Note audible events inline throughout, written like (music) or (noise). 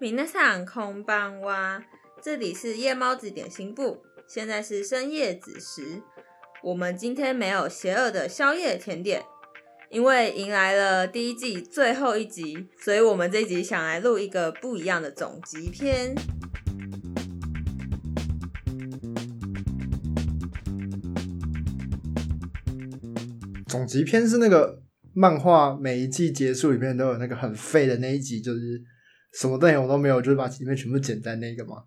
皆さんこんばんは，这里是夜猫子点心部，现在是深夜子时。我们今天没有邪恶的宵夜甜点，因为迎来了第一季最后一集，所以我们这一集想来录一个不一样的总集篇。总集篇是那个漫画每一季结束里面都有那个很废的那一集，就是 什么内容都没有，就是把前面全部剪在那个吗？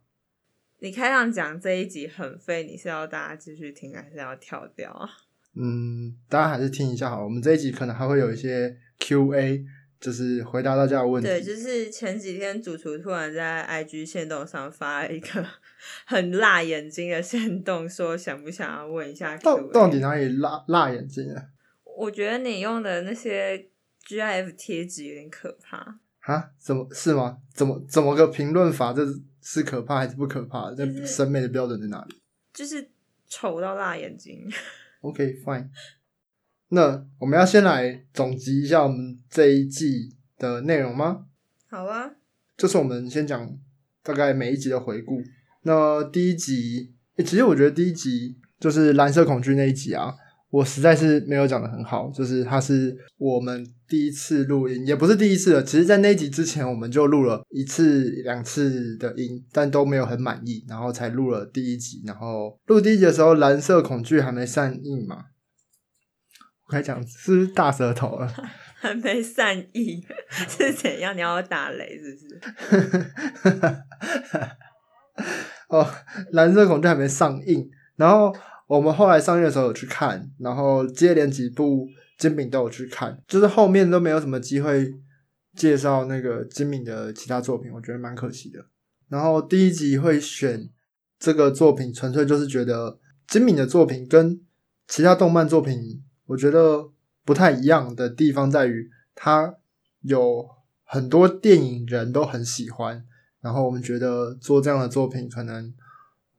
你开场讲这一集很废，你是要大家继续听，还是要跳掉啊？嗯，大家还是听一下好了。我们这一集可能还会有一些 Q&A，就是回答大家的问题。对，就是前几天主厨突然在 IG 线动上发了一个 (laughs) 很辣眼睛的线动，说想不想要问一下 Q&A？到到底哪里辣辣眼睛啊？我觉得你用的那些 GIF 贴纸有点可怕。啊？怎么是吗？怎么怎么个评论法？这是是可怕还是不可怕？这就是审美的标准在哪里就是丑到辣眼睛。(laughs) OK，fine、那我们要先来总结一下我们这一季的内容吗？好啊，就是我们先讲大概每一集的回顾。那第一集，诶其实我觉得第一集就是蓝色恐惧那一集啊，我实在是没有讲的很好。就是它是我们第一次录音，也不是第一次了。其实，在那一集之前，我们就录了一次、两次的音，但都没有很满意，然后才录了第一集。然后录第一集的时候，蓝色恐惧还没上映嘛。我该讲是不是大舌头了？(laughs) 还没善意是怎样？你要打雷是不是？(laughs) 哦，蓝色恐惧还没上映，然后我们后来上映的时候有去看，然后接连几部金敏都有去看，就是后面都没有什么机会介绍那个金敏的其他作品，我觉得蛮可惜的。然后第一集会选这个作品，纯粹就是觉得金敏的作品跟其他动漫作品，我觉得不太一样的地方在于，它有很多电影人都很喜欢。然后我们觉得做这样的作品可能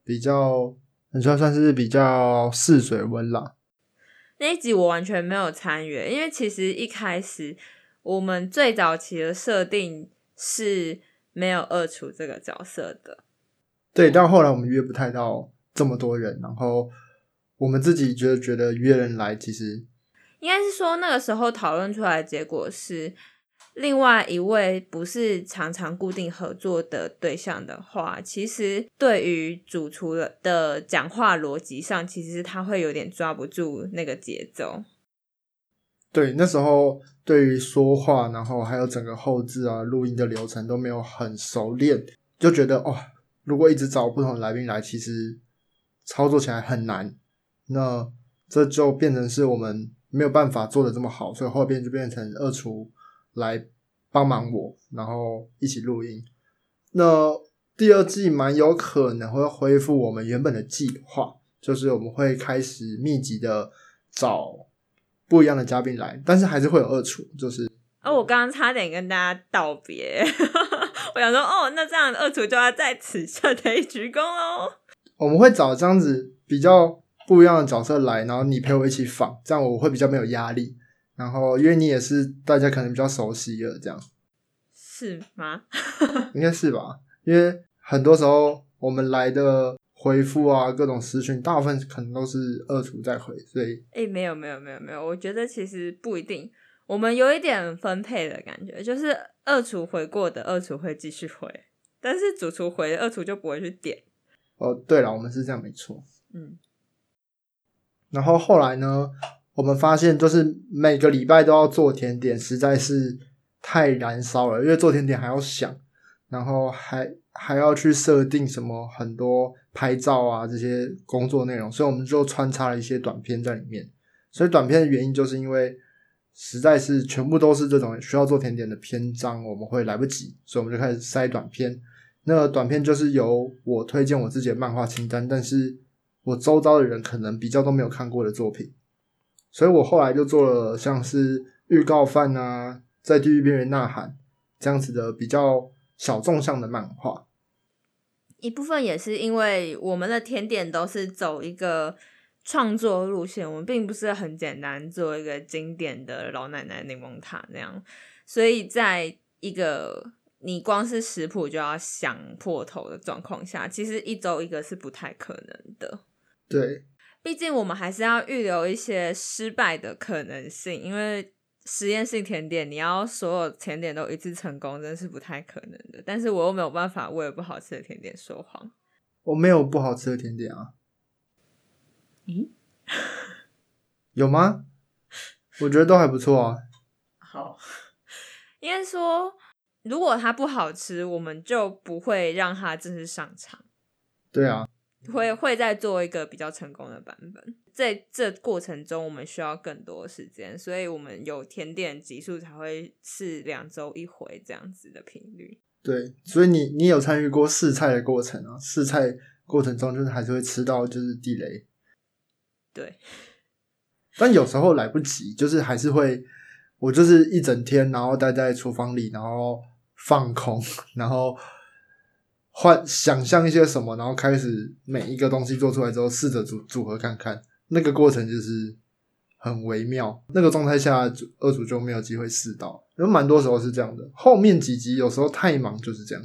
比较，很算算是比较试水温啦。那一集我完全没有参与，因为其实一开始我们最早期的设定是没有二厨这个角色的。对，但后来我们约不太到这么多人，然后我们自己觉得觉得约人来，其实应该是说那个时候讨论出来的结果是，另外一位不是常常固定合作的对象的话，其实对于主厨的讲话逻辑上，其实他会有点抓不住那个节奏。对那时候对于说话，然后还有整个后置啊、录音的流程都没有很熟练，就觉得哦，如果一直找不同的来宾来，其实操作起来很难。那这就变成是我们没有办法做的这么好，所以后边就变成二厨来帮忙我，然后一起录音。那第二季蛮有可能会恢复我们原本的计划，就是我们会开始密集的找不一样的嘉宾来，但是还是会有二厨，就是哦、我刚刚差点跟大家道别，(laughs) 我想说，哦，那这样二厨就要在此设推鞠躬喽。我们会找这样子比较不一样的角色来，然后你陪我一起访，这样我会比较没有压力。然后因为你也是大家可能比较熟悉了，这样是吗？(laughs) 应该是吧？因为很多时候我们来的回复啊，各种私讯，大部分可能都是二厨在回，所以诶、没有没有没有没有，我觉得其实不一定。我们有一点分配的感觉，就是二厨回过的二厨会继续回，但是主厨回的二厨就不会去点。哦，对了，我们是这样没错。嗯，然后后来呢，我们发现就是每个礼拜都要做甜点，实在是太燃烧了，因为做甜点还要想，然后还还要去设定什么很多拍照啊这些工作内容，所以我们就穿插了一些短片在里面。所以短片的原因就是因为实在是全部都是这种需要做甜点的篇章，我们会来不及，所以我们就开始塞短片。那短片就是由我推荐我自己的漫画清单，但是我周遭的人可能比较都没有看过的作品，所以我后来就做了像是预告饭啊，在地狱边缘呐喊这样子的比较小众向的漫画。一部分也是因为我们的甜点都是走一个创作路线，我们并不是很简单做一个经典的老奶奶柠檬塔那样，所以在一个你光是食谱就要想破头的状况下，其实一周一个是不太可能的。对，毕竟我们还是要预留一些失败的可能性，因为实验性甜点你要所有甜点都一次成功，真是不太可能的。但是我又没有办法为了不好吃的甜点说谎。我没有不好吃的甜点啊。咦？(laughs) 有吗？我觉得都还不错啊。(laughs) 好，应该说，如果它不好吃，我们就不会让它正式上场。对啊，会会再做一个比较成功的版本。在这过程中，我们需要更多时间，所以我们有甜点集数才会是两周一回这样子的频率。对，所以你你有参与过试菜的过程啊？试菜过程中就是还是会吃到就是地雷。对，(laughs) 但有时候来不及，就是还是会，我就是一整天，然后待在厨房里，然后放空，(laughs) 然后幻想象一些什么，然后开始每一个东西做出来之后，试着组组合看看，那个过程就是很微妙。那个状态下，二组就没有机会试到，有蛮多时候是这样的。后面几集有时候太忙就是这样。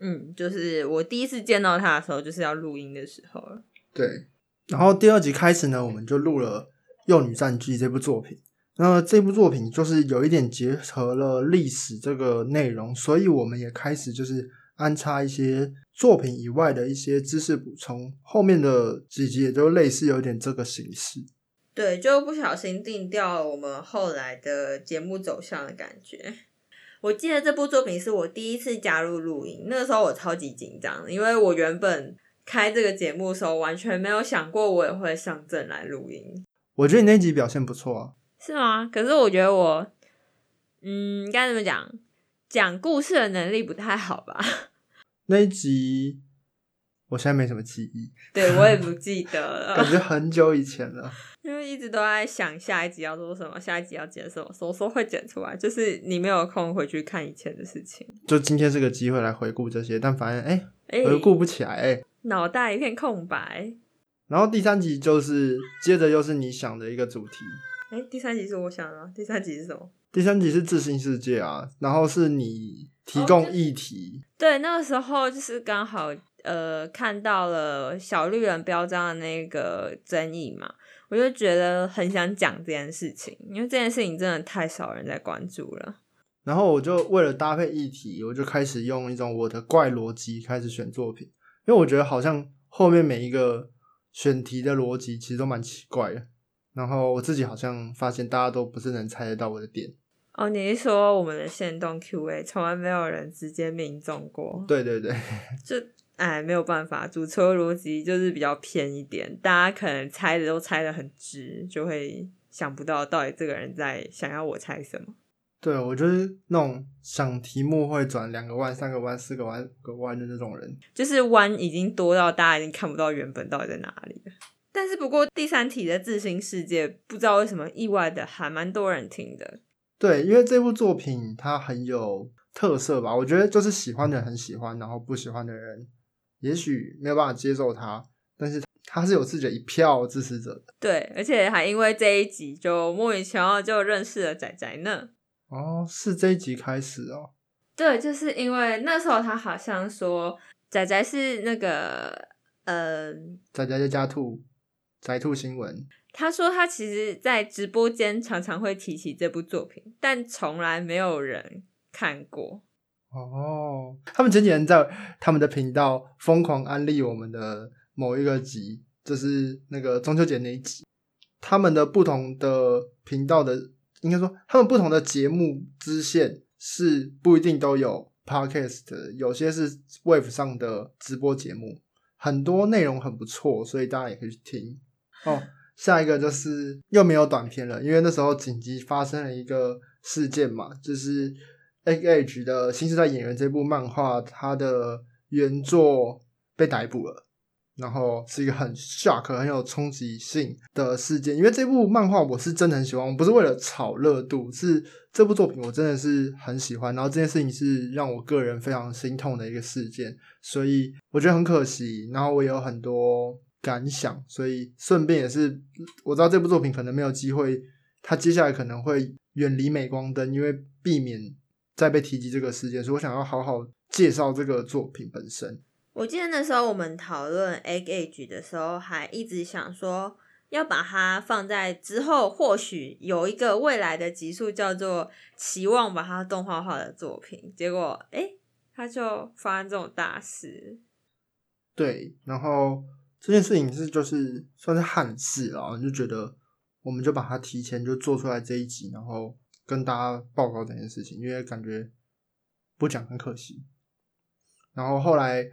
嗯，就是我第一次见到他的时候，就是要录音的时候了。对。然后第二集开始呢，我们就录了《幼女战记》这部作品。那这部作品就是有一点结合了历史这个内容，所以我们也开始就是安插一些作品以外的一些知识补充。后面的几集也都类似有点这个形式。对，就不小心定掉了我们后来的节目走向的感觉。我记得这部作品是我第一次加入录音，那个时候我超级紧张，因为我原本。开这个节目的时候，完全没有想过我也会上阵来录音。我觉得你那集表现不错啊。是吗？可是我觉得我，嗯，该怎么讲？讲故事的能力不太好吧？(laughs) 那一集，我现在没什么记忆。对我也不记得 (laughs) 了，感觉很久以前了。因为一直都在想下一集要做什么，下一集要剪什么，什么时候会剪出来？就是你没有空回去看以前的事情。就今天是个机会来回顾这些，但反正哎，回顾不起来哎。脑袋一片空白，然后第三集就是接着又是你想的一个主题。哎，第三集是我想的，第三集是什么？第三集是自信世界啊，然后是你提供议题。对，那个时候就是刚好呃看到了小绿人标章的那个争议嘛，我就觉得很想讲这件事情，因为这件事情真的太少人在关注了。然后我就为了搭配议题，我就开始用一种我的怪逻辑开始选作品。因为我觉得好像后面每一个选题的逻辑其实都蛮奇怪的，然后我自己好像发现大家都不是能猜得到我的点。哦，你是说我们的线动 Q&A 从来没有人直接命中过？对对对，(laughs) 就哎没有办法，主车逻辑就是比较偏一点，大家可能猜的都猜的很直，就会想不到到底这个人在想要我猜什么。对，我就是那种想题目会转两个弯、三个弯、四个弯、五个弯的那种人，就是弯已经多到大家已经看不到原本到底在哪里了。但是不过第三题的自行世界，不知道为什么意外的还蛮多人听的。对，因为这部作品它很有特色吧，我觉得就是喜欢的人很喜欢，然后不喜欢的人也许没有办法接受它，但是它是有自己的一票支持者的。对，而且还因为这一集就莫名其妙就认识了仔仔呢。哦，是这一集开始哦。对，就是因为那时候他好像说仔仔是那个呃，仔仔家家兔仔兔新闻。他说他其实，在直播间常常会提起这部作品，但从来没有人看过。哦，他们前几年在他们的频道疯狂安利我们的某一个集，就是那个中秋节那一集。他们的不同的频道的。应该说，他们不同的节目支线是不一定都有 podcast，有些是 wave 上的直播节目，很多内容很不错，所以大家也可以去听。哦，下一个就是又没有短片了，因为那时候紧急发生了一个事件嘛，就是 Age 的新时代演员这部漫画，它的原作被逮捕了。然后是一个很 shock、很有冲击性的事件，因为这部漫画我是真的很喜欢，我不是为了炒热度，是这部作品我真的是很喜欢。然后这件事情是让我个人非常心痛的一个事件，所以我觉得很可惜。然后我也有很多感想，所以顺便也是我知道这部作品可能没有机会，它接下来可能会远离镁光灯，因为避免再被提及这个事件，所以我想要好好介绍这个作品本身。我记得那时候我们讨论《Egg Age》的时候，还一直想说要把它放在之后，或许有一个未来的集数叫做“期望把它动画化的作品”，结果哎，它就发生这种大事。对，然后这件事情是就是算是憾事了，就觉得我们就把它提前就做出来这一集，然后跟大家报告这件事情，因为感觉不讲很可惜。然后后来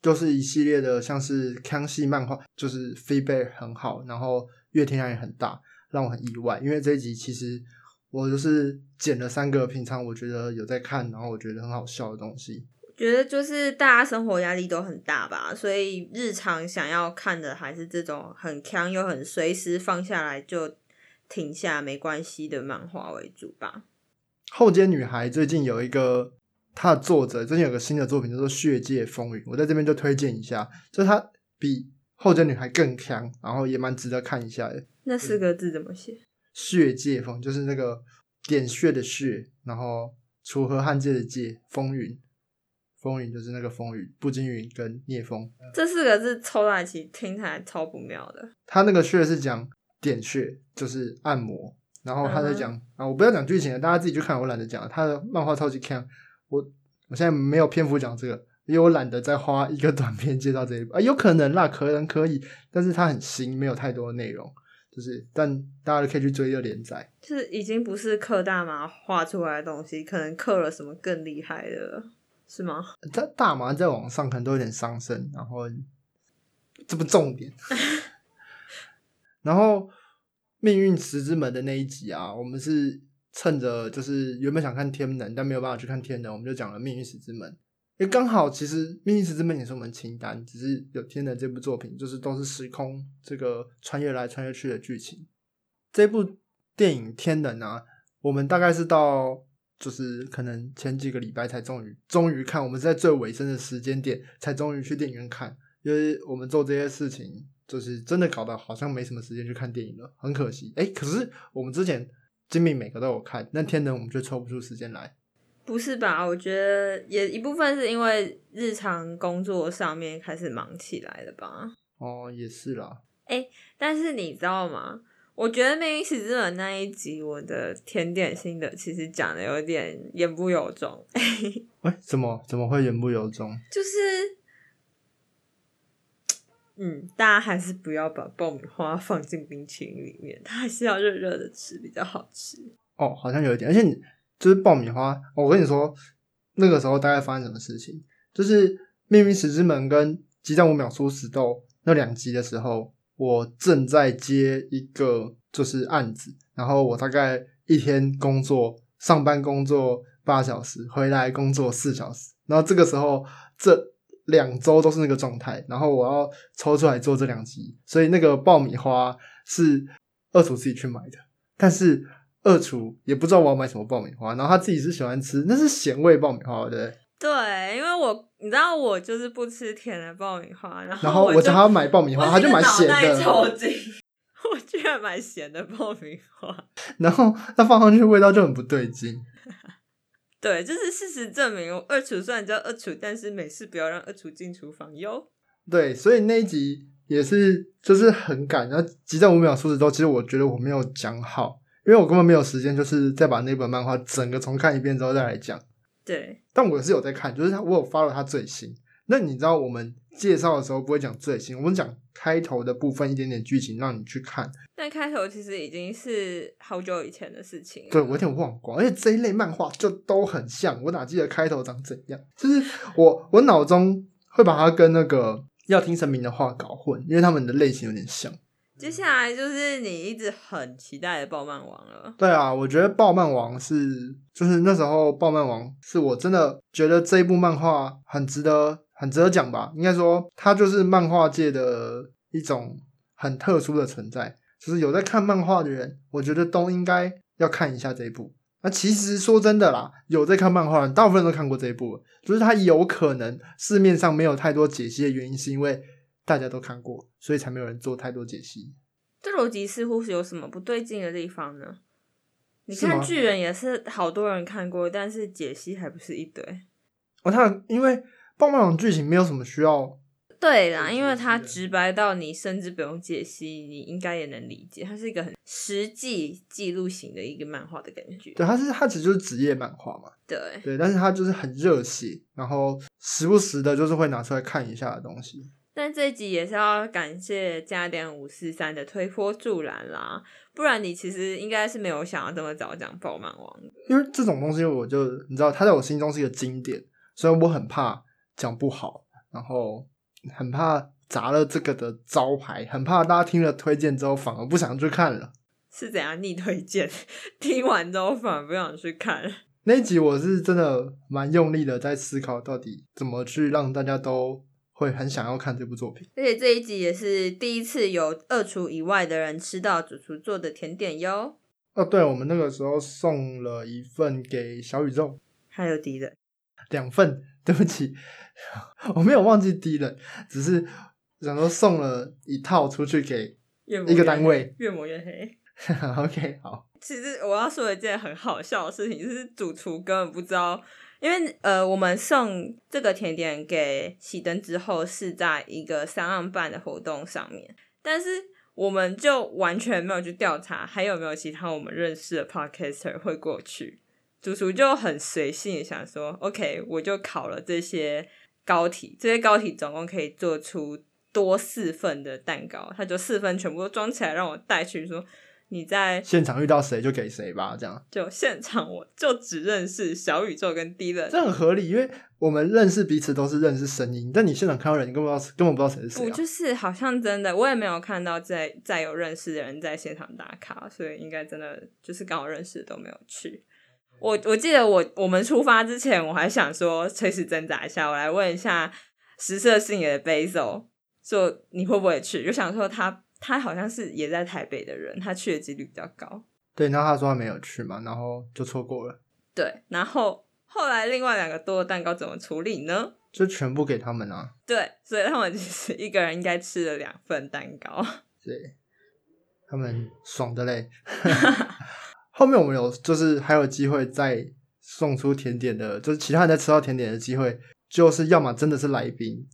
就是一系列的，像是康熙漫画，就是 feedback 很好，然后阅听量也很大，让我很意外。因为这一集其实我就是剪了三个平常我觉得有在看，然后我觉得很好笑的东西。觉得就是大家生活压力都很大吧，所以日常想要看的还是这种很强又很随时放下来就停下没关系的漫画为主吧。后街女孩最近有一个，她的作者最近有个新的作品叫做《血界风云》，我在这边就推荐一下，就它比后街女孩更强，然后也蛮值得看一下的。那四个字怎么写？血界风就是那个点穴的血，然后楚河汉界的界，风云。风云就是那个风雨，步惊云跟聂风这四个字凑在一起听起来超不妙的。他那个穴是讲点穴，就是按摩，然后他在讲啊，我不要讲剧情了，大家自己去看，我懒得讲。他的漫画超级强，我我现在没有篇幅讲这个，因为我懒得再花一个短片介绍这一部啊，有可能啦，可能可以，但是它很新，没有太多的内容，就是但大家可以去追这个连载，就是已经不是刻大麻画出来的东西，可能刻了什么更厉害的。是吗？在大麻在网上可能都有点伤身，然后这不重点。(laughs) 然后命运石之门的那一集啊，我们是趁着就是原本想看天能，但没有办法去看天能，我们就讲了命运石之门。也刚好，其实命运石之门也是我们清单，只是有天能这部作品，就是都是时空这个穿越来穿越去的剧情。这部电影天能啊，我们大概是到。就是可能前几个礼拜才终于终于看，我们是在最尾声的时间点才终于去电影院看，因为我们做这些事情，就是真的搞得好像没什么时间去看电影了，很可惜。哎，可是我们之前精明每个都有看，那天能我们就抽不出时间来。不是吧？我觉得也一部分是因为日常工作上面开始忙起来了吧。哦，也是啦。哎，但是你知道吗？我觉得《命运石之门》那一集，我的甜点心得其实讲的有点言不由衷。(laughs) 哎，怎么怎么会言不由衷？就是，嗯，大家还是不要把爆米花放进冰淇淋里面，它还是要热热的吃比较好吃。哦，好像有一点，而且就是爆米花，我跟你说，那个时候大概发生什么事情？就是《命运石之门》跟《激战五秒出死斗》那两集的时候。我正在接一个就是案子，然后我大概一天工作上班工作八小时，回来工作四小时，然后这个时候这两周都是那个状态，然后我要抽出来做这两集，所以那个爆米花是二厨自己去买的，但是二厨也不知道我要买什么爆米花，然后他自己是喜欢吃那是咸味爆米花，对。对，因为我你知道我就是不吃甜的爆米花，然后我叫他买爆米花，他就买咸的。抽筋，我居然买咸的爆米花，(laughs) 然后他放上去味道就很不对劲。对，就是事实证明，二厨虽然叫二厨，但是每次不要让二厨进厨房哟。对，所以那一集也是就是很赶，然后急在五秒出之后，其实我觉得我没有讲好，因为我根本没有时间，就是再把那本漫画整个重看一遍之后再来讲。对，但我是有在看，就是他，我有发了他最新。那你知道我们介绍的时候不会讲最新，我们讲开头的部分一点点剧情让你去看。但开头其实已经是好久以前的事情。对，我有点忘光，而且这一类漫画就都很像，我哪记得开头长怎样？就是我我脑中会把它跟那个要听神明的话搞混，因为他们的类型有点像。接下来就是你一直很期待的《暴漫王》了。对啊，我觉得《暴漫王》是，就是那时候《暴漫王》是我真的觉得这一部漫画很值得，很值得讲吧。应该说，它就是漫画界的一种很特殊的存在。就是有在看漫画的人，我觉得都应该要看一下这一部。那其实说真的啦，有在看漫画的人，大部分都看过这一部。就是它有可能市面上没有太多解析的原因，是因为。大家都看过，所以才没有人做太多解析。这逻辑似乎是有什么不对劲的地方呢？你看巨人也是好多人看过，但是解析还不是一堆。哦，他因为棒棒糖剧情没有什么需要，对啦，因为它直白到你甚至不用解析，你应该也能理解。它是一个很实际记录型的一个漫画的感觉。对，它是它其实就是职业漫画嘛，对，对，但是它就是很热血，然后时不时的就是会拿出来看一下的东西。但这一集也是要感谢加点五四三的推波助澜啦，不然你其实应该是没有想要这么早讲爆漫王的。因为这种东西，我就你知道，它在我心中是一个经典，所以我很怕讲不好，然后很怕砸了这个的招牌，很怕大家听了推荐之后反而不想去看了。是怎样逆推荐？(laughs) 听完之后反而不想去看。那一集我是真的蛮用力的在思考，到底怎么去让大家都会很想要看这部作品。而且这一集也是第一次有二厨以外的人吃到主厨做的甜点哟，哦，对，我们那个时候送了一份给小宇宙，还有敌人。两份，对不起，(laughs) 我没有忘记敌人，只是想说送了一套出去给一个单位。越磨越黑。(laughs) OK，好，其实我要说一件很好笑的事情，就是主厨根本不知道，因为呃，我们送这个甜点给熄灯之后是在一个三岸办的活动上面，但是我们就完全没有去调查还有没有其他我们认识的 podcaster 会过去。主厨就很随性想说，OK，我就烤了这些膏体，这些膏体总共可以做出多四份的蛋糕，他就四份全部都装起来让我带去说。你在现场遇到谁就给谁吧，这样就现场，我就只认识小宇宙跟 D 人，这很合理，因为我们认识彼此都是认识声音，但你现场看到人，你根本不知道根本不知道谁是谁、不啊。就是好像真的，我也没有看到再再有认识的人在现场打卡，所以应该真的就是刚好认识的都没有去。我我记得我我们出发之前，我还想说垂死挣扎一下，我来问一下实色性也的 Basil，说你会不会去？就想说他他好像是也在台北的人，他去的几率比较高。对，然后他说他没有去嘛，然后就错过了，对，然后后来另外两个多的蛋糕怎么处理呢？就全部给他们啊。对，所以他们其实一个人应该吃了两份蛋糕。(laughs) 对，他们爽的嘞。(laughs) 后面我们有就是还有机会再送出甜点的，就是其他人在吃到甜点的机会，就是要么真的是来宾，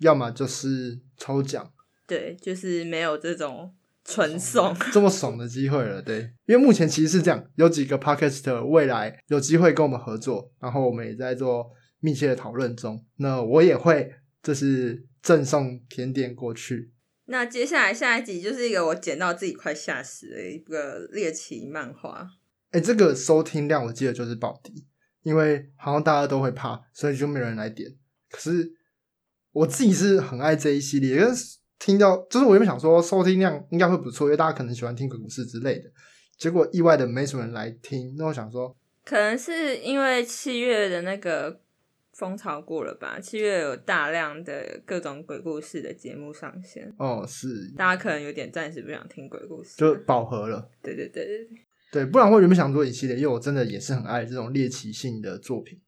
要么就是抽奖，对，就是没有这种纯送。这么爽的机会了。对，因为目前其实是这样，有几个 podcast 未来有机会跟我们合作，然后我们也在做密切的讨论中。那我也会就是赠送甜点过去。那接下来下一集就是一个我捡到自己快吓死的一个猎奇漫画。哎，这个收听量我记得就是保底，因为好像大家都会怕，所以就没有人来点。可是我自己是很爱这一系列，但是听到就是我原本想说收听量应该会不错，因为大家可能喜欢听鬼故事之类的。结果意外的没什么人来听，那我想说，可能是因为七月的那个风潮过了吧，七月有大量的各种鬼故事的节目上线，哦，是大家可能有点暂时不想听鬼故事。就饱和了。对对对对对，对，不然我原本想做一系列，因为我真的也是很爱这种猎奇性的作品。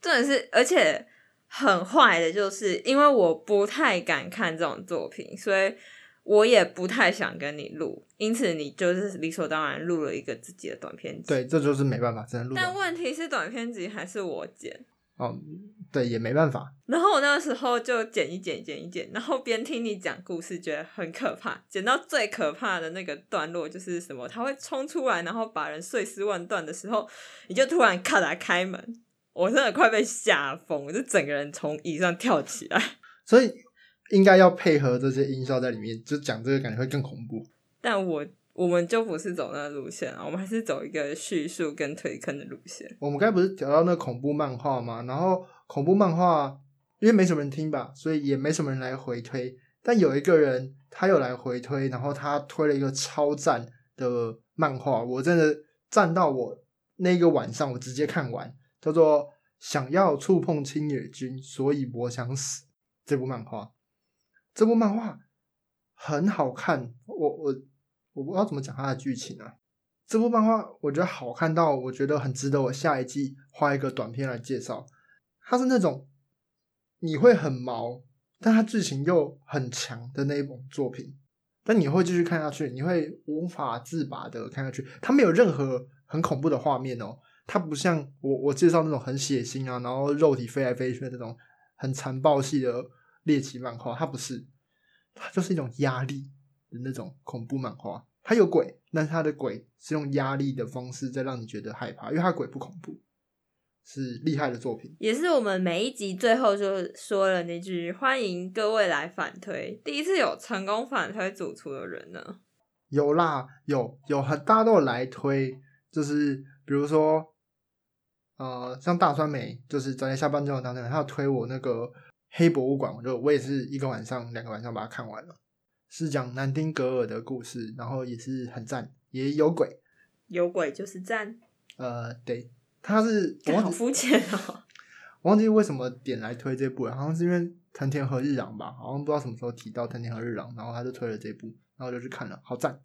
真的是，而且很坏的，就是因为我不太敢看这种作品，所以我也不太想跟你录，因此你就是理所当然录了一个自己的短片集。对，这就是没办法，只能录但完。问题是，短片集还是我剪。哦，对，也没办法。然后我那个时候就剪一剪，剪一剪，然后边听你讲故事，觉得很可怕。剪到最可怕的那个段落就是什么，他会冲出来，然后把人碎尸万段的时候，你就突然咔打开门，我真的快被吓疯，我就整个人从椅上跳起来。(laughs) 所以应该要配合这些音效在里面，就讲这个感觉会更恐怖。但我我们就不是走那个路线啊，我们还是走一个叙述跟推坑的路线。我们刚才不是讲到那恐怖漫画吗？然后恐怖漫画因为没什么人听吧，所以也没什么人来回推。但有一个人他有来回推，然后他推了一个超赞的漫画，我真的赞到我那个晚上我直接看完，叫做《想要触碰青野君，所以我想死》这部漫画。这部漫画很好看，我我我不知道怎么讲它的剧情啊。这部漫画我觉得好看到，我觉得很值得我下一季画一个短片来介绍。它是那种你会很毛，但它剧情又很强的那一种作品，但你会继续看下去，你会无法自拔的看下去。它没有任何很恐怖的画面哦。它不像我我介绍那种很血腥啊，然后肉体飞来飞去的那种很残暴系的猎奇漫画，它不是，它就是一种压力的那种恐怖漫画。它有鬼，但是它的鬼是用压力的方式在让你觉得害怕，因为它鬼不恐怖，是厉害的作品。也是我们每一集最后就说了那句“欢迎各位来反推”，第一次有成功反推主厨的人呢。有啦，有有很大家都有来推，就是比如说。呃，像大川美，就是昨天下班之后当天，他要推我那个黑博物馆，我就我也是一个晚上、两个晚上把它看完了，是讲南丁格尔的故事，然后也是很赞，也有鬼，有鬼就是赞。呃，对，他是我好肤浅哦，(laughs) 忘记为什么点来推这部了，好像是因为藤田和日郎吧，好像不知道什么时候提到藤田和日郎，然后他就推了这部，然后就去看了，好赞，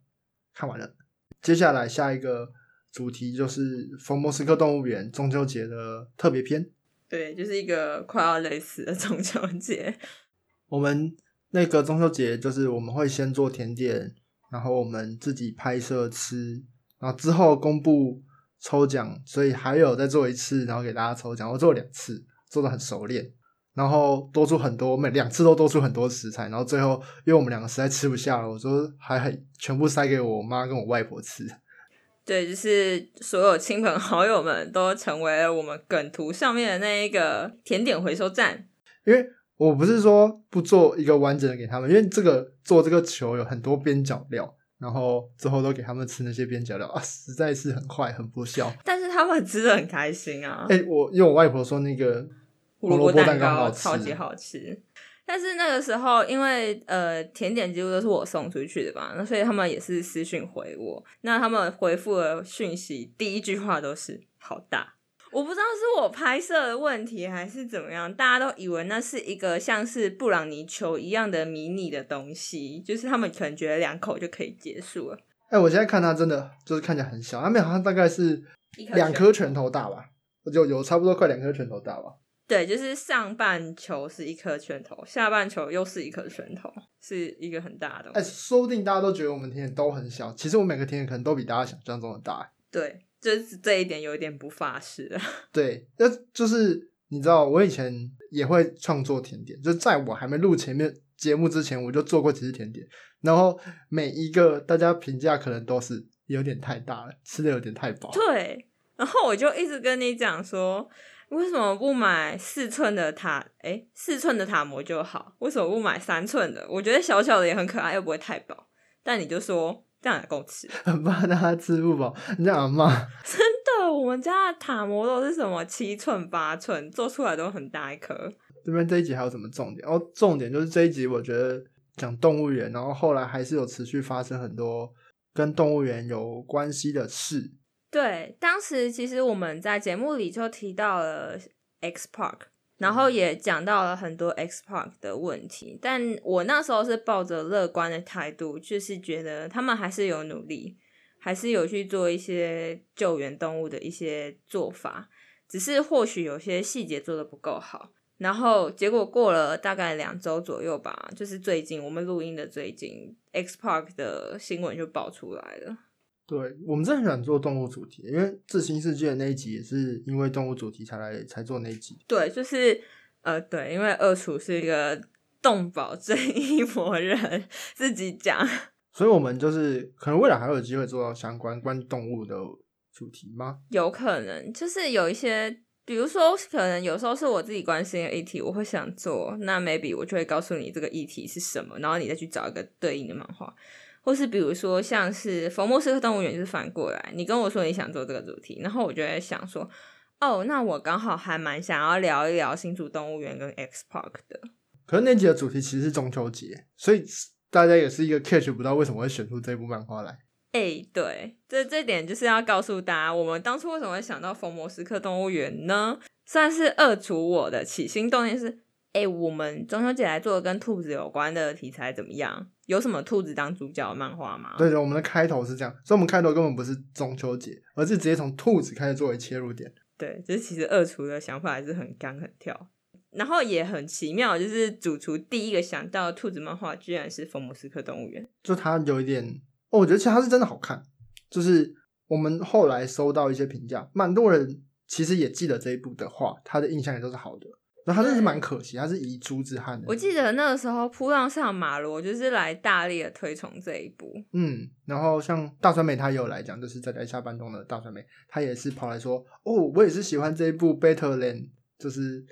看完了，接下来下一个。主题就是冯莫斯科动物园中秋节的特别篇，对，就是一个快要累死的中秋节。我们那个中秋节就是我们会先做甜点，然后我们自己拍摄吃，然后之后公布抽奖，所以还有再做一次，然后给大家抽奖。我做了两次，做的很熟练，然后多出很多，每两次都多出很多食材，然后最后因为我们两个实在吃不下了，我说还很全部塞给我妈跟我外婆吃。对，就是所有亲朋好友们都成为了我们梗图上面的那一个甜点回收站。因为我不是说不做一个完整的给他们，因为这个做这个球有很多边角料，然后之后都给他们吃那些边角料啊，实在是很坏，很不孝。但是他们吃的很开心啊！哎，我因为我外婆说那个胡萝卜蛋糕超级好吃。但是那个时候，因为呃甜点几乎都是我送出去的吧，那所以他们也是私讯回我。那他们回复的讯息，第一句话都是“好大”。我不知道是我拍摄的问题还是怎么样，大家都以为那是一个像是布朗尼球一样的迷你的东西，就是他们可能觉得两口就可以结束了。哎，我现在看它真的就是看起来很小，它们好像大概是两颗拳头大吧，就有差不多快两颗拳头大吧。对，就是上半球是一颗拳头，下半球又是一颗拳头，是一个很大的。哎，说不定大家都觉得我们甜点都很小，其实我每个甜点可能都比大家想象中的大。对，就是这一点有一点不发誓。(laughs) 对，那就是你知道，我以前也会创作甜点，就在我还没录前面节目之前，我就做过几次甜点，然后每一个大家评价可能都是有点太大了，吃的有点太饱。对，然后我就一直跟你讲说。为什么不买四寸的塔？哎，四寸的塔模就好。为什么不买三寸的？我觉得小小的也很可爱，又不会太薄。但你就说这样也够吃，(laughs) 很怕大家吃不饱。你这样骂？真的，我们家的塔模都是什么七寸、八寸，做出来都很大一颗。这边这一集还有什么重点？哦，重点就是这一集，我觉得讲动物园，然后后来还是有持续发生很多跟动物园有关系的事。对，当时其实我们在节目里就提到了 X Park，然后也讲到了很多 X Park 的问题，但我那时候是抱着乐观的态度，就是觉得他们还是有努力，还是有去做一些救援动物的一些做法，只是或许有些细节做的不够好。然后结果过了大概两周左右吧，就是最近我们录音的最近，X Park 的新闻就爆出来了。对我们真的很想做动物主题，因为《自新世界》那一集也是因为动物主题才来才做那一集。对，就是呃，对，因为二厨是一个动保正义魔人，自己讲，所以我们就是可能未来还有机会做到相关关动物的主题吗？有可能，就是有一些，比如说，可能有时候是我自己关心的议题，我会想做，那 maybe 我就会告诉你这个议题是什么，然后你再去找一个对应的漫画。或是比如说，像是佛莫斯克动物园，就是反过来，你跟我说你想做这个主题，然后我就在想说，哦，那我刚好还蛮想要聊一聊新竹动物园跟 X Park 的。可是那集的主题其实是中秋节，所以大家也是一个 catch 不到为什么会选出这部漫画来。哎，对，这这点就是要告诉大家，我们当初为什么会想到佛莫斯克动物园呢？算是二除我的起心动念是。哎，我们中秋节来做跟兔子有关的题材怎么样？有什么兔子当主角的漫画吗？对的，我们的开头是这样，所以我们开头根本不是中秋节，而是直接从兔子开始作为切入点。对，就是其实二厨的想法还是很干很跳，然后也很奇妙，就是主厨第一个想到兔子漫画居然是《福姆斯克动物园》，就它有一点，哦，我觉得其实它是真的好看，就是我们后来收到一些评价，蛮多人其实也记得这一部的话，他的印象也都是好的。那他真的是蛮可惜，他是遗珠之憾的。我记得那个时候扑浪上马罗就是来大力的推崇这一部。嗯，然后像大川美，他也有来讲，就是在在下半中的大川美，他也是跑来说，哦，我也是喜欢这一部 Better Than，就是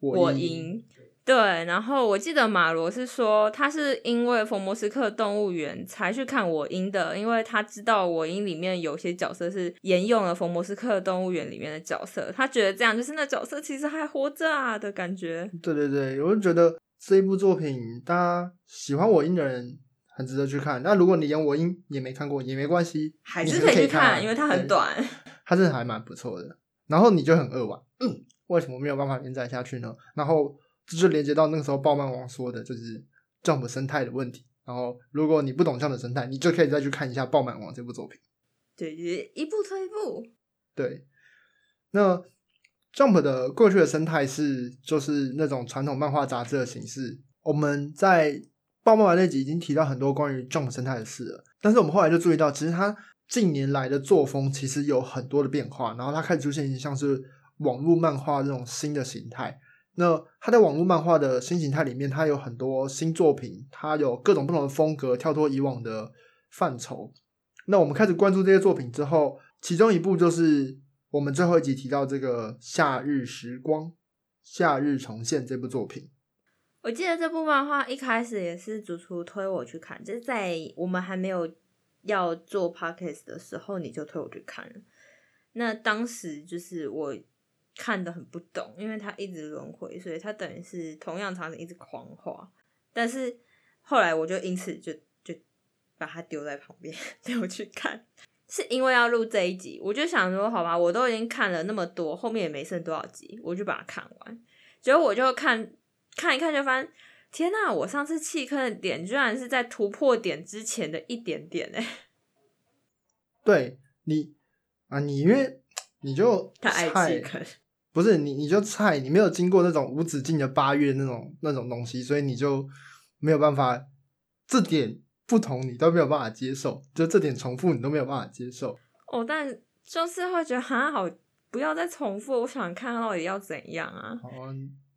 我赢。赢。对，然后我记得马罗是说，他是因为佛摩斯克动物园才去看我英的，因为他知道我英里面有些角色是沿用了佛摩斯克动物园里面的角色，他觉得这样就是那角色其实还活着啊的感觉。对对对，我就觉得这一部作品，大家喜欢我英的人很值得去看。那如果你连我英也没看过也没关系，还是可以去看，因为它很短，(laughs) 它真的还蛮不错的。然后你就很扼腕，嗯，为什么没有办法连载下去呢？然后。这就连接到那个时候暴漫王说的，就是 Jump 生态的问题。然后，如果你不懂这样的生态，你就可以再去看一下《暴漫王》这部作品。对，一步推一步。对，那 Jump 的过去的生态是，就是那种传统漫画杂志的形式。我们在暴漫王那集已经提到很多关于 Jump 生态的事了，但是我们后来就注意到，其实它近年来的作风其实有很多的变化，然后它开始出现像是网络漫画这种新的形态。那他在网络漫画的新形态里面，他有很多新作品，他有各种不同的风格，跳脱以往的范畴。那我们开始关注这些作品之后，其中一部就是我们最后一集提到这个《夏日时光》《夏日重现》这部作品。我记得这部漫画一开始也是主厨推我去看，就是在我们还没有要做 podcast 的时候，你就推我去看。那当时就是我。看的很不懂，因为他一直轮回，所以他等于是同样场景一直狂画。但是后来我就因此就就把它丢在旁边，(laughs) 没有去看。是因为要录这一集，我就想说，好吧，我都已经看了那么多，后面也没剩多少集，我就把它看完。结果我就看看一看，就发现天呐，我上次弃坑的点居然是在突破点之前的一点点哎。对你啊，你因为 (tsk) 你就 (laughs) 他爱弃坑。不是你，你就菜，你没有经过那种无止境的八月那种那种东西，所以你就没有办法，这点不同你都没有办法接受，就这点重复你都没有办法接受。哦，但就是会觉得很好，不要再重复，我想看到底要怎样啊？好，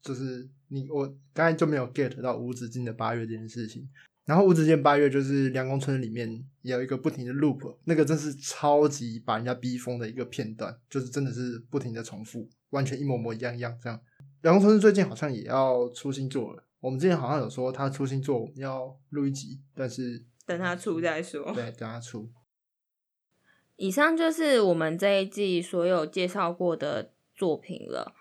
就是你我刚才就没有 get 到无止境的八月这件事情。然后无止境八月就是梁公村里面也有一个不停的 loop，那个真是超级把人家逼疯的一个片段，就是真的是不停的重复。完全一模模一样样，这样。梁公春是最近好像也要出新作了。我们之前好像有说他出新作，我们要录一集，但是等他出再说。对，等他出。(laughs) 以上就是我们这一季所有介绍过的作品了。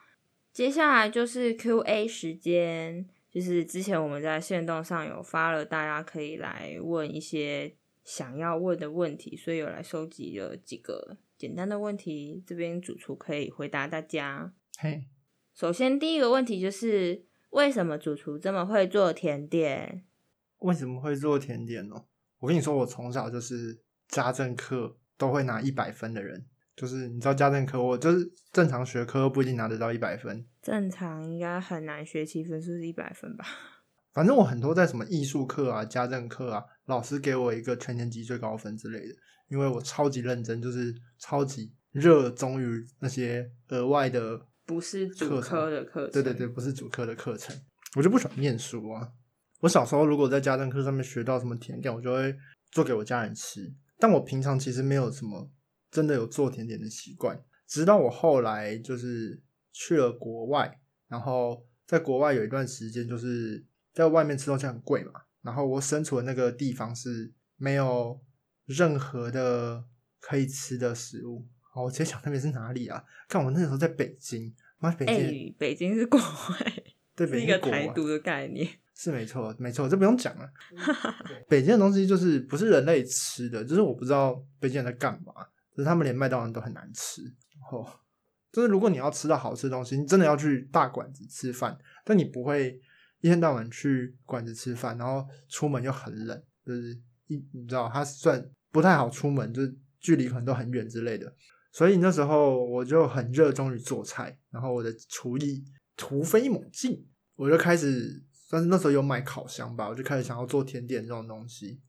接下来就是 Q&A 时间，就是之前我们在线动上有发了，大家可以来问一些想要问的问题，所以有来收集了几个。简单的问题，这边主厨可以回答大家。嘿，首先第一个问题就是为什么主厨这么会做甜点？为什么会做甜点呢？我跟你说，我从小就是家政课都会拿一百分的人，就是你知道家政课，我就是正常学科不一定拿得到一百分，正常应该很难学期分数是一百分吧？(laughs) 反正我很多在什么艺术课啊、家政课啊，老师给我一个全年级最高分之类的。因为我超级认真，就是超级热衷于那些额外的不是主科的课程。对对对，不是主科的课程，我就不喜欢念书啊。我小时候如果在家政课上面学到什么甜点，我就会做给我家人吃。但我平常其实没有什么真的有做甜点的习惯。直到我后来就是去了国外，然后在国外有一段时间就是在外面吃东西很贵嘛，然后我身处的那个地方是没有。任何的可以吃的食物，好，我直接想那边是哪里啊？看我那时候在北京，妈，北京，北京是国外，(laughs) 对，(laughs) 是一个台独的概念，(laughs) 是没错，没错，这不用讲了。北京的东西就是不是人类吃的，就是我不知道北京人在干嘛，就是他们连麦当劳都很难吃。然后，就是如果你要吃到好吃的东西，你真的要去大馆子吃饭，但你不会一天到晚去馆子吃饭，然后出门又很冷，就是一你知道，它算。不太好出门，就是距离可能都很远之类的，所以那时候我就很热衷于做菜，然后我的厨艺突飞猛进，我就开始，算是那时候有买烤箱吧，我就开始想要做甜点这种东西，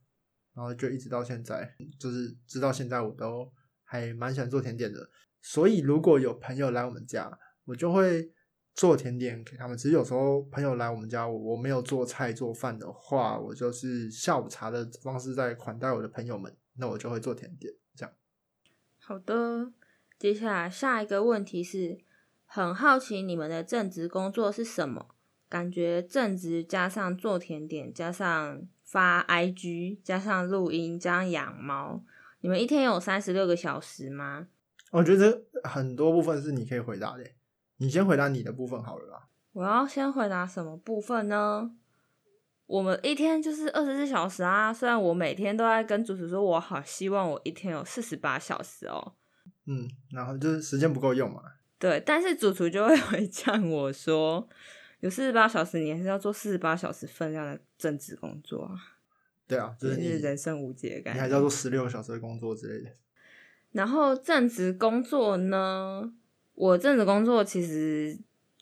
然后就一直到现在，就是直到现在我都还蛮喜欢做甜点的，所以如果有朋友来我们家，我就会做甜点给他们其实。有时候朋友来我们家，我我没有做菜做饭的话，我就是下午茶的方式在款待我的朋友们，那我就会做甜点这样。好的，接下来下一个问题是，很好奇你们的正职工作是什么？感觉正职加上做甜点，加上发 IG，加上录音，加上养猫，你们一天有三十六个小时吗？我觉得很多部分是你可以回答的，你先回答你的部分好了啦。我要先回答什么部分呢？我们一天就是二十四小时啊，虽然我每天都在跟主持说，我好希望我一天有四十八小时哦。嗯，然后就是时间不够用嘛。对，但是主厨就会回呛我说。有四十八小时，你还是要做四十八小时分量的正职工作啊？对啊，就是人生无解感。你还是要做十六个小时的工作之类的。然后正职工作呢？我正职工作其实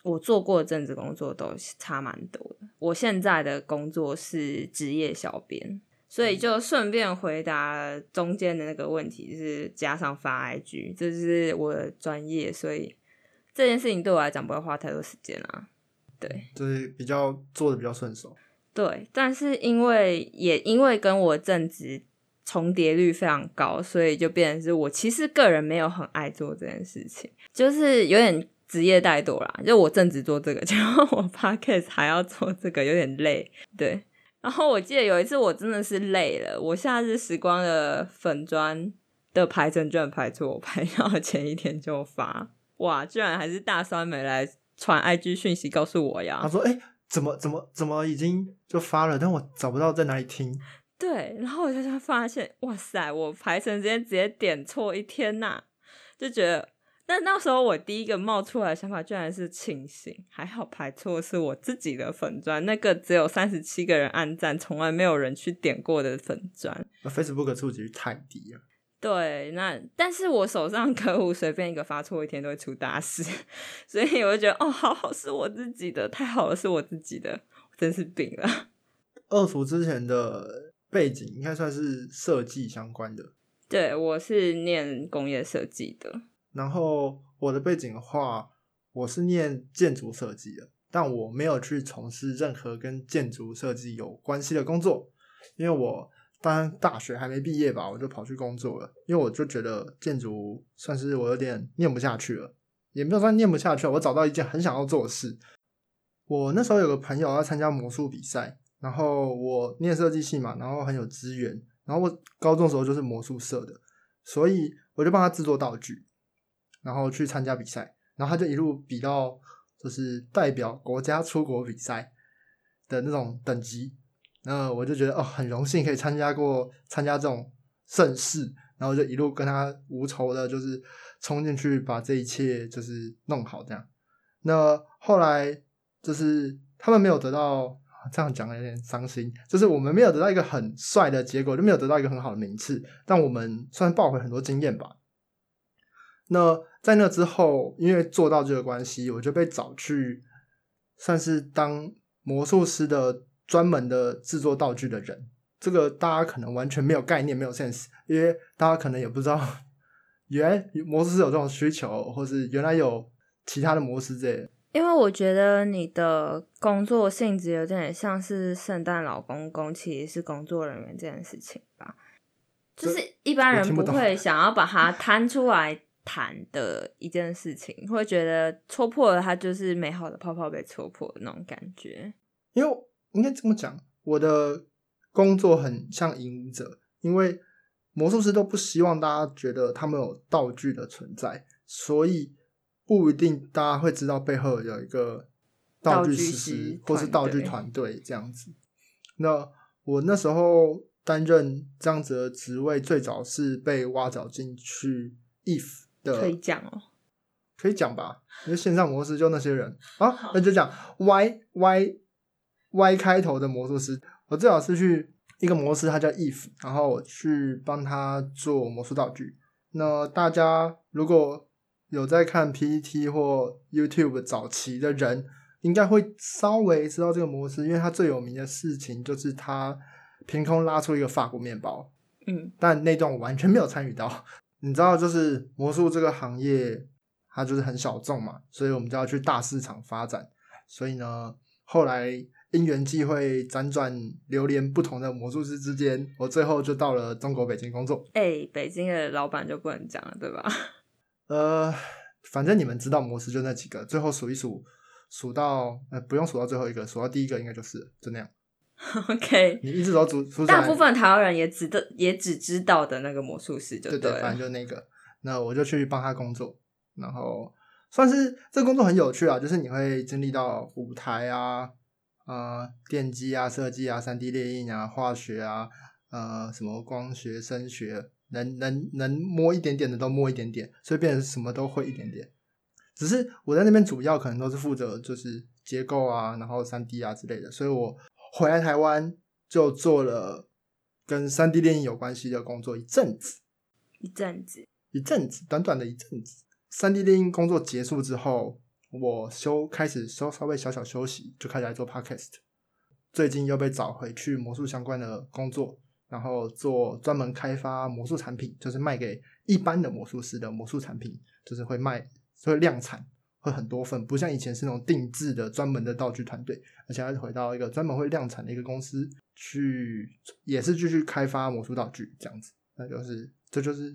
我做过的正职工作都差蛮多的。我现在的工作是职业小编，所以就顺便回答中间的那个问题，就是加上发 IG，这是我的专业，所以这件事情对我来讲不会花太多时间啊。对，就是比较做的比较顺手。对，但是因为也因为跟我正职重叠率非常高，所以就变成是我其实个人没有很爱做这件事情，就是有点职业怠惰啦。就我正职做这个，(laughs) 然后我 podcast 还要做这个，有点累。对，然后我记得有一次我真的是累了，我夏日时光的粉砖的排程居然排错，我排到前一天就发，哇，居然还是大酸梅来。传 IG 讯息告诉我呀，他说：“哎，怎么怎么怎么已经就发了，但我找不到在哪里听。”对，然后我就发现，哇塞，我排程直接直接点错一天呐，就觉得，但那时候我第一个冒出来的想法居然是庆幸，还好排错是我自己的粉钻，那个只有三十七个人按赞，从来没有人去点过的粉钻，Facebook 触及率太低了。对，那但是我手上客户随便一个发错一天都会出大事，(laughs) 所以我就觉得哦，好好是我自己的，太好了是我自己的，真是病了。(laughs) 二福之前的背景应该算是设计相关的，对我是念工业设计的。然后我的背景的话，我是念建筑设计的，但我没有去从事任何跟建筑设计有关系的工作，因为我。当大学还没毕业吧，我就跑去工作了，因为我就觉得建筑算是我有点念不下去了，也没有算念不下去，我找到一件很想要做的事。我那时候有个朋友要参加魔术比赛，然后我念设计系嘛，然后很有资源，然后我高中时候就是魔术社的，所以我就帮他制作道具，然后去参加比赛，然后他就一路比到就是代表国家出国比赛的那种等级。那我就觉得哦，很荣幸可以参加过参加这种盛事，然后就一路跟他无仇的，就是冲进去把这一切就是弄好这样。那后来就是他们没有得到，这样讲有点伤心，就是我们没有得到一个很帅的结果，就没有得到一个很好的名次，但我们算抱回很多经验吧。那在那之后，因为做到这个关系，我就被找去算是当魔术师的。专门的制作道具的人，这个大家可能完全没有概念，没有 sense，因为大家可能也不知道，原来魔术师有这种需求，或是原来有其他的魔术这类。因为我觉得你的工作性质有点像是圣诞老公公，其实是工作人员这件事情吧，就是一般人不会想要把它 (laughs) 摊出来谈的一件事情，会觉得戳破了它就是美好的泡泡被戳破的那种感觉，因为。应该这么讲，我的工作很像影舞者，因为魔术师都不希望大家觉得他们有道具的存在，所以不一定大家会知道背后有一个道具师或是道具团队这样子。那我那时候担任这样子的职位，最早是被挖角进去 if 的，可以讲哦，可以讲吧，因为线上模式就那些人啊，那就讲 y y。Y 开头的魔术师，我最好是去一个魔师，他叫 Eve，然后我去帮他做魔术道具。那大家如果有在看 PPT 或 YouTube 早期的人，应该会稍微知道这个魔术师，因为他最有名的事情就是他凭空拉出一个法国面包。嗯，但那段我完全没有参与到。你知道，就是魔术这个行业，它就是很小众嘛，所以我们就要去大市场发展。所以呢，后来因缘际会，辗转流连不同的魔术师之间，我最后就到了中国北京工作。哎、北京的老板就不能讲了，对吧？呃，反正你们知道模式就那几个，最后数一数，数到呃不用数到最后一个，数到第一个应该就是就那样。(laughs) OK，你一直都数数下来，大部分台湾人也只的也只知道的那个魔术师就对对，反正就那个。那我就去帮他工作，然后算是这个工作很有趣啊，就是你会经历到舞台啊、呃电机啊、设计啊、三 D 列印啊、化学啊、呃什么光学、声学，能能能摸一点点的都摸一点点，所以变成什么都会一点点。只是我在那边主要可能都是负责就是结构啊，然后三 D 啊之类的，所以我回来台湾就做了跟三 D 电影有关系的工作一阵子。一阵子，一阵子，短短的一阵子。三 D 电影工作结束之后，我休开始稍稍微小小休息，就开始来做 podcast。最近又被找回去魔术相关的工作，然后做专门开发魔术产品，就是卖给一般的魔术师的魔术产品，就是会卖会量产，会很多份，不像以前是那种定制的专门的道具团队，而且还是回到一个专门会量产的一个公司去，也是继续开发魔术道具这样子。那就是这就是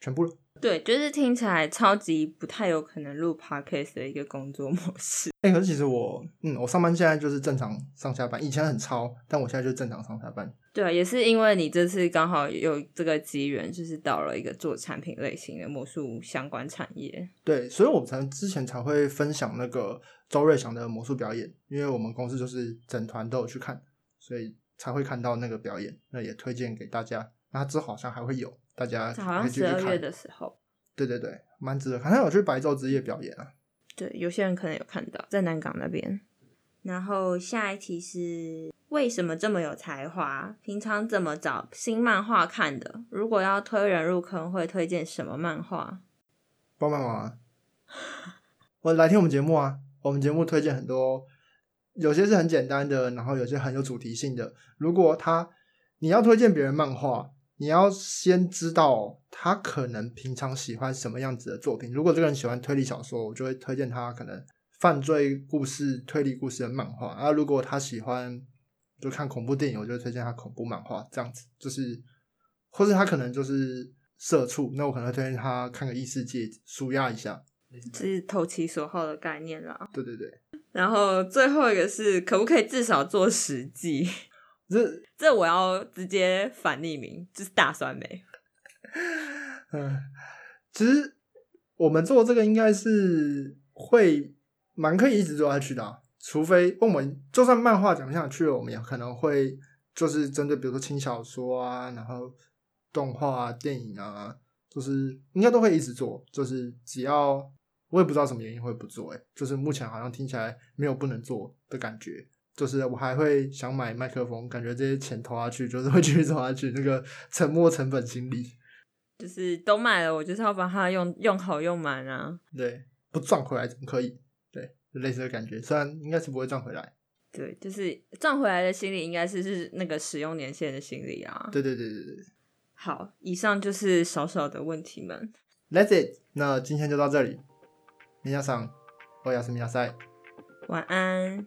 全部了。对，就是听起来超级不太有可能录 podcast 的一个工作模式。(laughs) 哎、可是其实我，嗯，我上班现在就是正常上下班，以前很超，但我现在就正常上下班。对啊，也是因为你这次刚好有这个机缘，就是到了一个做产品类型的魔术相关产业。对，所以我们才之前才会分享那个周瑞祥的魔术表演，因为我们公司就是整团都有去看，所以才会看到那个表演，那也推荐给大家。那之后好像还会有，大家好像十二月的时候，对对对，蛮值得看。他有去白昼之夜表演啊。对，有些人可能有看到，在南港那边。然后下一题是为什么这么有才华？平常怎么找新漫画看的？如果要推人入坑，会推荐什么漫画？帮帮忙啊！(laughs) 我来听我们节目啊！我们节目推荐很多，有些是很简单的，然后有些很有主题性的。如果他你要推荐别人漫画，你要先知道他可能平常喜欢什么样子的作品。如果这个人喜欢推理小说，我就会推荐他可能犯罪故事、推理故事的漫画。啊，如果他喜欢就看恐怖电影，我就会推荐他恐怖漫画。这样子就是，或是他可能就是社畜，那我可能会推荐他看个异世界，舒压一下。这是投其所好的概念啦。对对对，然后最后一个是可不可以至少做十季？(laughs) 这这我要直接反匿名，就是大酸梅。(laughs) 嗯，其实我们做这个应该是会蛮可以一直做下去的啊、除非我们就算漫画讲不下去了，我们也可能会就是针对比如说轻小说啊，然后动画、啊、电影啊，就是应该都会一直做，就是只要我也不知道什么原因会不做、欸，就是目前好像听起来没有不能做的感觉。就是我还会想买麦克风，感觉这些钱投下去，就是会继续投下去，那个沉没成本心理。就是都买了，我就是要把它用用好用满啊。对，不赚回来怎么可以？对，就类似的感觉，虽然应该是不会赚回来。对，就是赚回来的心理，应该是是那个使用年限的心理啊。对对对对对好，以上就是少少的问题们。 ，That's it。那今天就到这里。皆さん、おやすみなさい。晚安。